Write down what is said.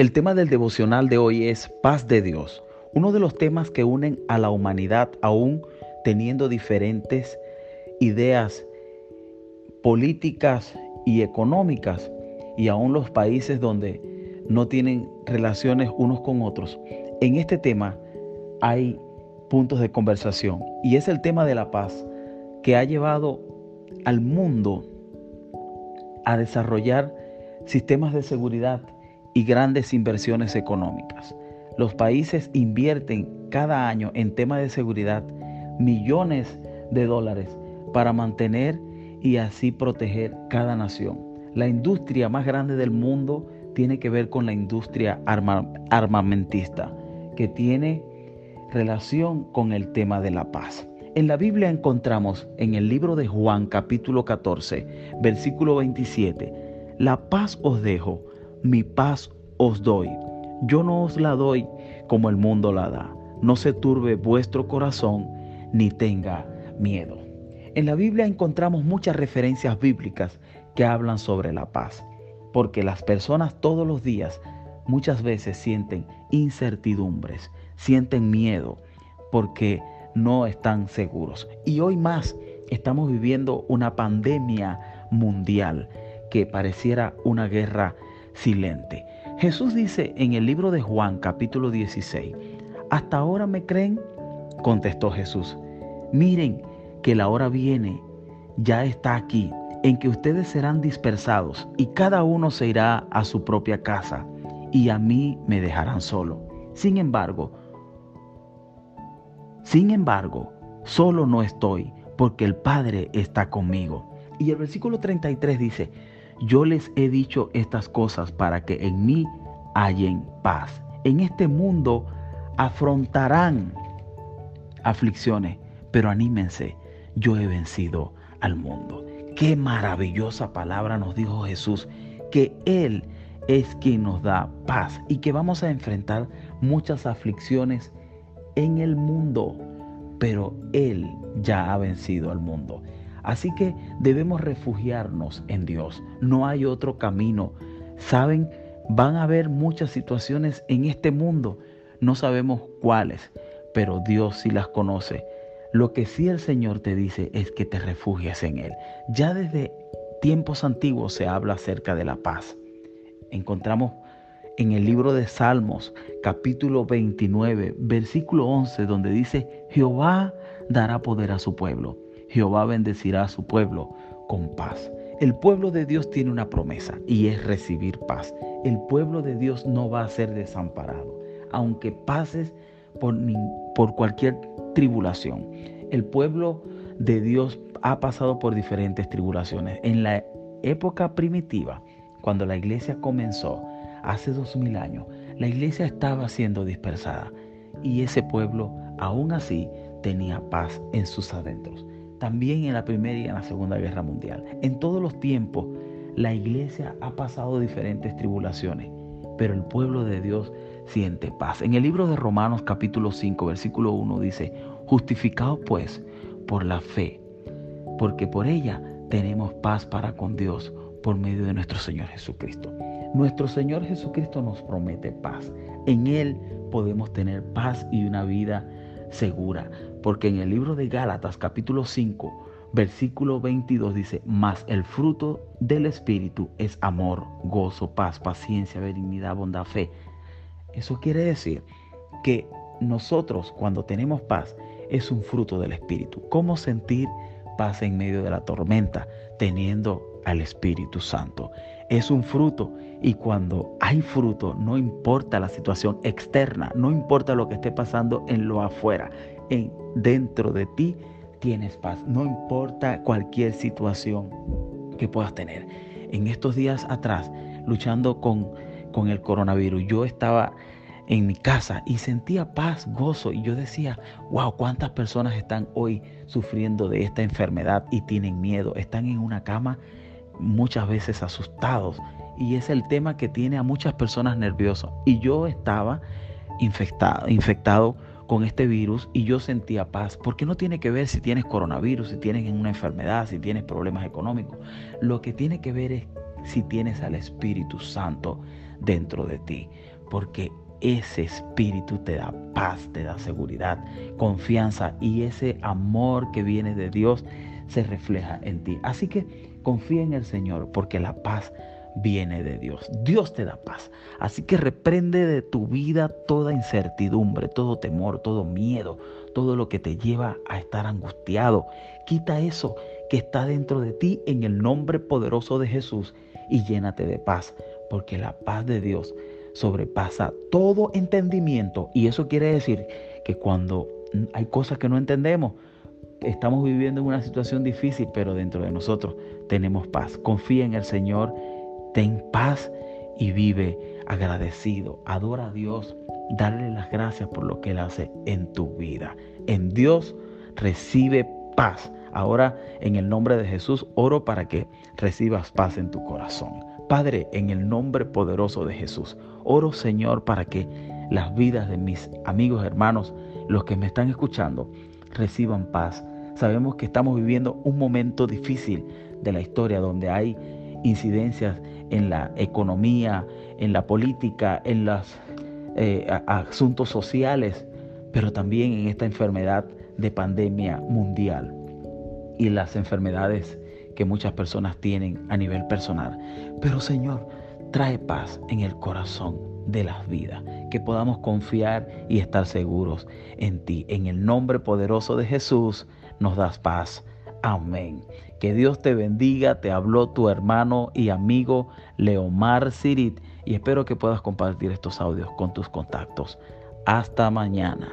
El tema del devocional de hoy es paz de Dios, uno de los temas que unen a la humanidad aún teniendo diferentes ideas políticas y económicas y aún los países donde no tienen relaciones unos con otros. En este tema hay puntos de conversación y es el tema de la paz que ha llevado al mundo a desarrollar sistemas de seguridad y grandes inversiones económicas. Los países invierten cada año en temas de seguridad millones de dólares para mantener y así proteger cada nación. La industria más grande del mundo tiene que ver con la industria armamentista, que tiene relación con el tema de la paz. En la Biblia encontramos en el libro de Juan capítulo 14, versículo 27, la paz os dejo, mi paz os doy. Yo no os la doy como el mundo la da. No se turbe vuestro corazón ni tenga miedo. En la Biblia encontramos muchas referencias bíblicas que hablan sobre la paz, porque las personas todos los días muchas veces sienten incertidumbres, sienten miedo, porque no están seguros. Y hoy más estamos viviendo una pandemia mundial que pareciera una guerra silente. Jesús dice en el libro de Juan capítulo 16, ¿hasta ahora me creen? Contestó Jesús, miren que la hora viene, ya está aquí, en que ustedes serán dispersados y cada uno se irá a su propia casa y a mí me dejarán solo. Sin embargo, sin embargo, solo no estoy porque el Padre está conmigo. Y el versículo 33 dice, yo les he dicho estas cosas para que en mí hallen paz. En este mundo afrontarán aflicciones, pero anímense, yo he vencido al mundo. Qué maravillosa palabra nos dijo Jesús, que Él es quien nos da paz y que vamos a enfrentar muchas aflicciones en el mundo, pero Él ya ha vencido al mundo. Así que debemos refugiarnos en Dios. No hay otro camino. Saben, van a haber muchas situaciones en este mundo. No sabemos cuáles, pero Dios sí las conoce. Lo que sí el Señor te dice es que te refugies en Él. Ya desde tiempos antiguos se habla acerca de la paz. Encontramos en el libro de Salmos, capítulo 29, versículo 11, donde dice, Jehová dará poder a su pueblo, Jehová bendecirá a su pueblo con paz. El pueblo de Dios tiene una promesa y es recibir paz. El pueblo de Dios no va a ser desamparado, aunque pases por, cualquier tribulación. El pueblo de Dios ha pasado por diferentes tribulaciones. En la época primitiva, cuando la iglesia comenzó, hace dos mil años, la iglesia estaba siendo dispersada y ese pueblo aún así tenía paz en sus adentros. También en la Primera y en la Segunda Guerra Mundial. En todos los tiempos, la iglesia ha pasado diferentes tribulaciones, pero el pueblo de Dios siente paz. En el libro de Romanos capítulo 5, versículo 1 dice, justificados pues por la fe, porque por ella tenemos paz para con Dios por medio de nuestro Señor Jesucristo. Nuestro Señor Jesucristo nos promete paz. En Él podemos tener paz y una vida segura, porque en el libro de Gálatas capítulo 5, versículo 22 dice, mas el fruto del Espíritu es amor, gozo, paz, paciencia, benignidad, bondad, fe, eso quiere decir que nosotros cuando tenemos paz es un fruto del Espíritu. ¿Cómo sentir paz en medio de la tormenta teniendo al Espíritu Santo? Es un fruto y cuando hay fruto no importa la situación externa, no importa lo que esté pasando en lo afuera, en dentro de ti tienes paz, no importa cualquier situación que puedas tener. En estos días atrás, luchando con con el coronavirus. Yo estaba en mi casa y sentía paz, gozo y yo decía, wow, cuántas personas están hoy sufriendo de esta enfermedad y tienen miedo, están en una cama muchas veces asustados y es el tema que tiene a muchas personas nerviosas y yo estaba infectado, infectado con este virus y yo sentía paz, porque no tiene que ver si tienes coronavirus, si tienes una enfermedad, si tienes problemas económicos. Lo que tiene que ver es si tienes al Espíritu Santo dentro de ti. porque ese espíritu te da paz, te da seguridad, confianza y ese amor que viene de Dios se refleja en ti. Así que confía en el Señor porque la paz viene de Dios. Dios te da paz. Así que reprende de tu vida toda incertidumbre, todo temor, todo miedo, todo lo que te lleva a estar angustiado. Quita eso que está dentro de ti en el nombre poderoso de Jesús y llénate de paz, porque la paz de Dios sobrepasa todo entendimiento. Y eso quiere decir que cuando hay cosas que no entendemos, estamos viviendo en una situación difícil, pero dentro de nosotros tenemos paz. Confía en el Señor, ten paz y vive agradecido. Adora a Dios, darle las gracias por lo que Él hace en tu vida. En Dios recibe paz. Ahora, en el nombre de Jesús, oro para que recibas paz en tu corazón. Padre, en el nombre poderoso de Jesús, oro Señor para que las vidas de mis amigos, hermanos, los que me están escuchando, reciban paz. Sabemos que estamos viviendo un momento difícil de la historia donde hay incidencias en la economía, en la política, en los eh, asuntos sociales, pero también en esta enfermedad de pandemia mundial y las enfermedades que muchas personas tienen a nivel personal. Pero Señor, trae paz en el corazón de las vidas, que podamos confiar y estar seguros en ti. En el nombre poderoso de Jesús nos das paz. Amén. Que Dios te bendiga. Te habló tu hermano y amigo Leomar Sirit y espero que puedas compartir estos audios con tus contactos. Hasta mañana.